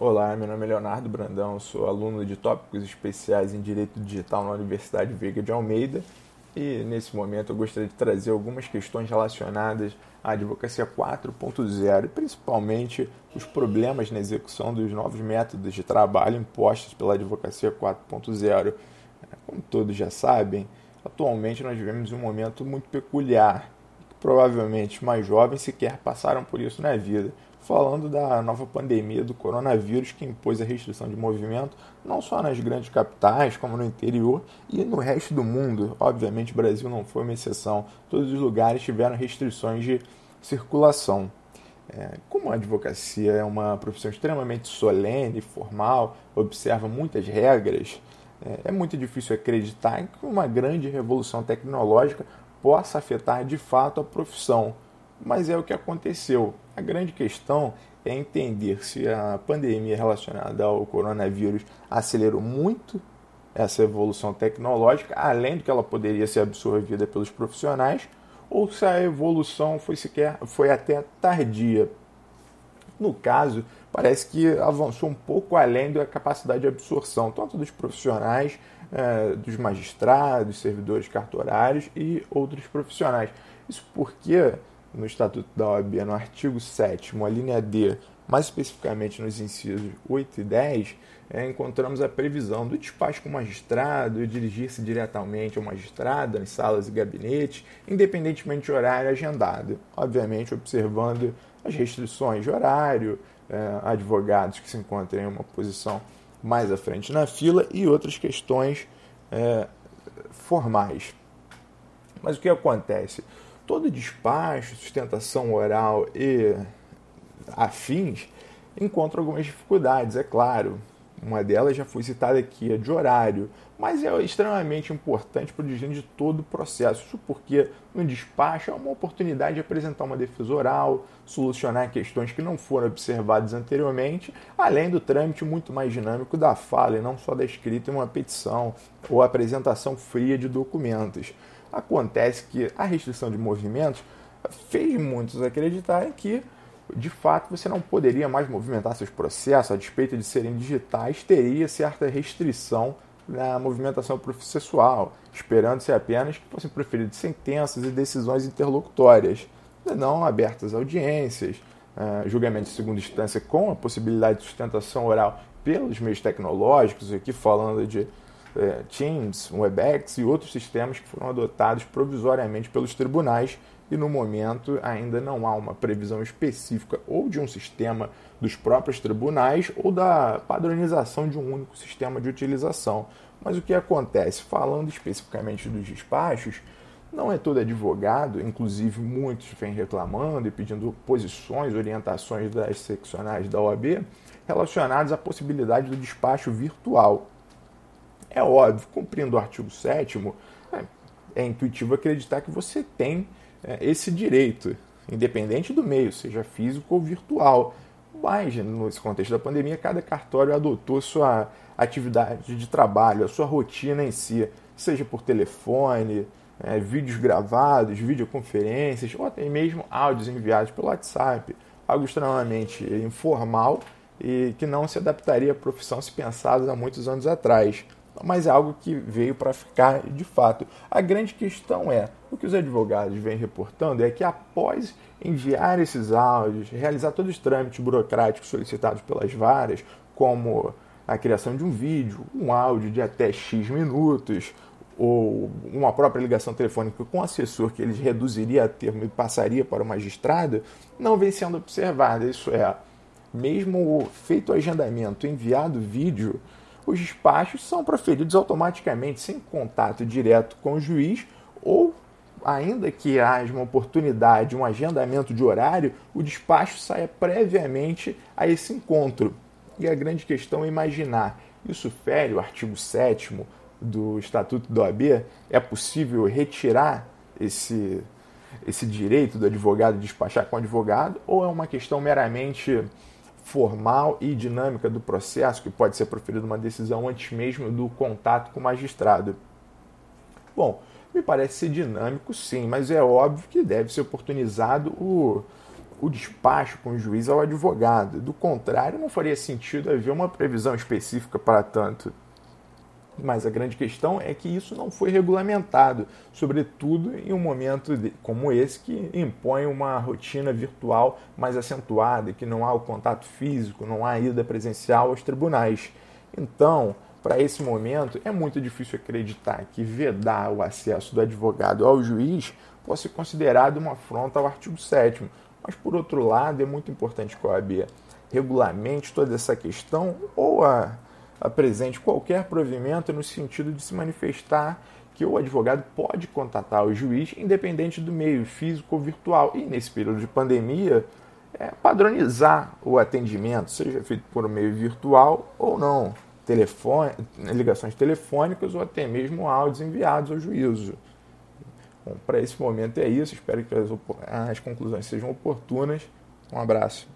Olá, meu nome é Leonardo Brandão, sou aluno de tópicos especiais em Direito Digital na Universidade Veiga de Almeida e nesse momento eu gostaria de trazer algumas questões relacionadas à advocacia 4.0 e principalmente os problemas na execução dos novos métodos de trabalho impostos pela advocacia 4.0. Como todos já sabem, atualmente nós vivemos um momento muito peculiar, provavelmente mais jovens sequer passaram por isso na vida falando da nova pandemia do coronavírus que impôs a restrição de movimento não só nas grandes capitais, como no interior e no resto do mundo. Obviamente, o Brasil não foi uma exceção. Todos os lugares tiveram restrições de circulação. É, como a advocacia é uma profissão extremamente solene, formal, observa muitas regras, é, é muito difícil acreditar que uma grande revolução tecnológica possa afetar de fato a profissão mas é o que aconteceu. A grande questão é entender se a pandemia relacionada ao coronavírus acelerou muito essa evolução tecnológica, além do que ela poderia ser absorvida pelos profissionais, ou se a evolução foi sequer foi até tardia. No caso, parece que avançou um pouco além da capacidade de absorção, tanto dos profissionais, eh, dos magistrados, servidores cartorários e outros profissionais. Isso porque no Estatuto da OAB, no artigo 7, a linha D, mais especificamente nos incisos 8 e 10, é, encontramos a previsão do despacho com o magistrado, dirigir-se diretamente ao magistrado, nas salas e gabinetes, independentemente de horário agendado. Obviamente, observando as restrições de horário, é, advogados que se encontram em uma posição mais à frente na fila e outras questões é, formais. Mas o que acontece? todo despacho, sustentação oral e afins encontra algumas dificuldades, é claro. Uma delas já foi citada aqui, a de horário, mas é extremamente importante para o desvio de todo o processo. Isso porque no despacho é uma oportunidade de apresentar uma defesa oral, solucionar questões que não foram observadas anteriormente, além do trâmite muito mais dinâmico da fala e não só da escrita em uma petição ou apresentação fria de documentos. Acontece que a restrição de movimentos fez muitos acreditarem que, de fato, você não poderia mais movimentar seus processos, a despeito de serem digitais, teria certa restrição na movimentação processual, esperando-se apenas que fossem proferidas sentenças e decisões interlocutórias, não abertas audiências, uh, julgamento de segunda instância com a possibilidade de sustentação oral pelos meios tecnológicos, aqui falando de é, Teams, Webex e outros sistemas que foram adotados provisoriamente pelos tribunais e no momento ainda não há uma previsão específica ou de um sistema dos próprios tribunais ou da padronização de um único sistema de utilização. Mas o que acontece? Falando especificamente dos despachos, não é todo advogado, inclusive muitos vêm reclamando e pedindo posições, orientações das seccionais da OAB relacionadas à possibilidade do despacho virtual. É óbvio, cumprindo o artigo 7 é, intuitivo acreditar que você tem é, esse direito, independente do meio, seja físico ou virtual. Mas, nesse contexto da pandemia, cada cartório adotou sua atividade de trabalho, a sua rotina em si, seja por telefone, é, vídeos gravados, videoconferências, ou até mesmo áudios enviados pelo WhatsApp. Algo extremamente informal e que não se adaptaria à profissão se pensado há muitos anos atrás mas é algo que veio para ficar de fato. A grande questão é: o que os advogados vêm reportando é que após enviar esses áudios, realizar todos os trâmites burocráticos solicitados pelas varas, como a criação de um vídeo, um áudio de até X minutos, ou uma própria ligação telefônica com o assessor que eles reduziria a termo e passaria para o magistrado, não vem sendo observada. Isso é, mesmo feito o agendamento, enviado o vídeo, os despachos são proferidos automaticamente, sem contato direto com o juiz, ou ainda que haja uma oportunidade, um agendamento de horário, o despacho saia previamente a esse encontro. E a grande questão é imaginar, isso fere o artigo 7 do Estatuto do OAB? É possível retirar esse, esse direito do advogado despachar com o advogado? Ou é uma questão meramente formal e dinâmica do processo, que pode ser proferida uma decisão antes mesmo do contato com o magistrado. Bom, me parece ser dinâmico sim, mas é óbvio que deve ser oportunizado o, o despacho com o juiz ao advogado. Do contrário, não faria sentido haver uma previsão específica para tanto. Mas a grande questão é que isso não foi regulamentado, sobretudo em um momento como esse que impõe uma rotina virtual mais acentuada, que não há o contato físico, não há ida presencial aos tribunais. Então, para esse momento, é muito difícil acreditar que vedar o acesso do advogado ao juiz possa ser considerado uma afronta ao artigo 7 mas, por outro lado, é muito importante que a OAB regulamente toda essa questão ou a, apresente qualquer provimento no sentido de se manifestar que o advogado pode contatar o juiz independente do meio físico ou virtual. E nesse período de pandemia, é, padronizar o atendimento, seja feito por meio virtual ou não, telefone, ligações telefônicas ou até mesmo áudios enviados ao juízo. Bom, para esse momento é isso. Espero que as, as conclusões sejam oportunas. Um abraço.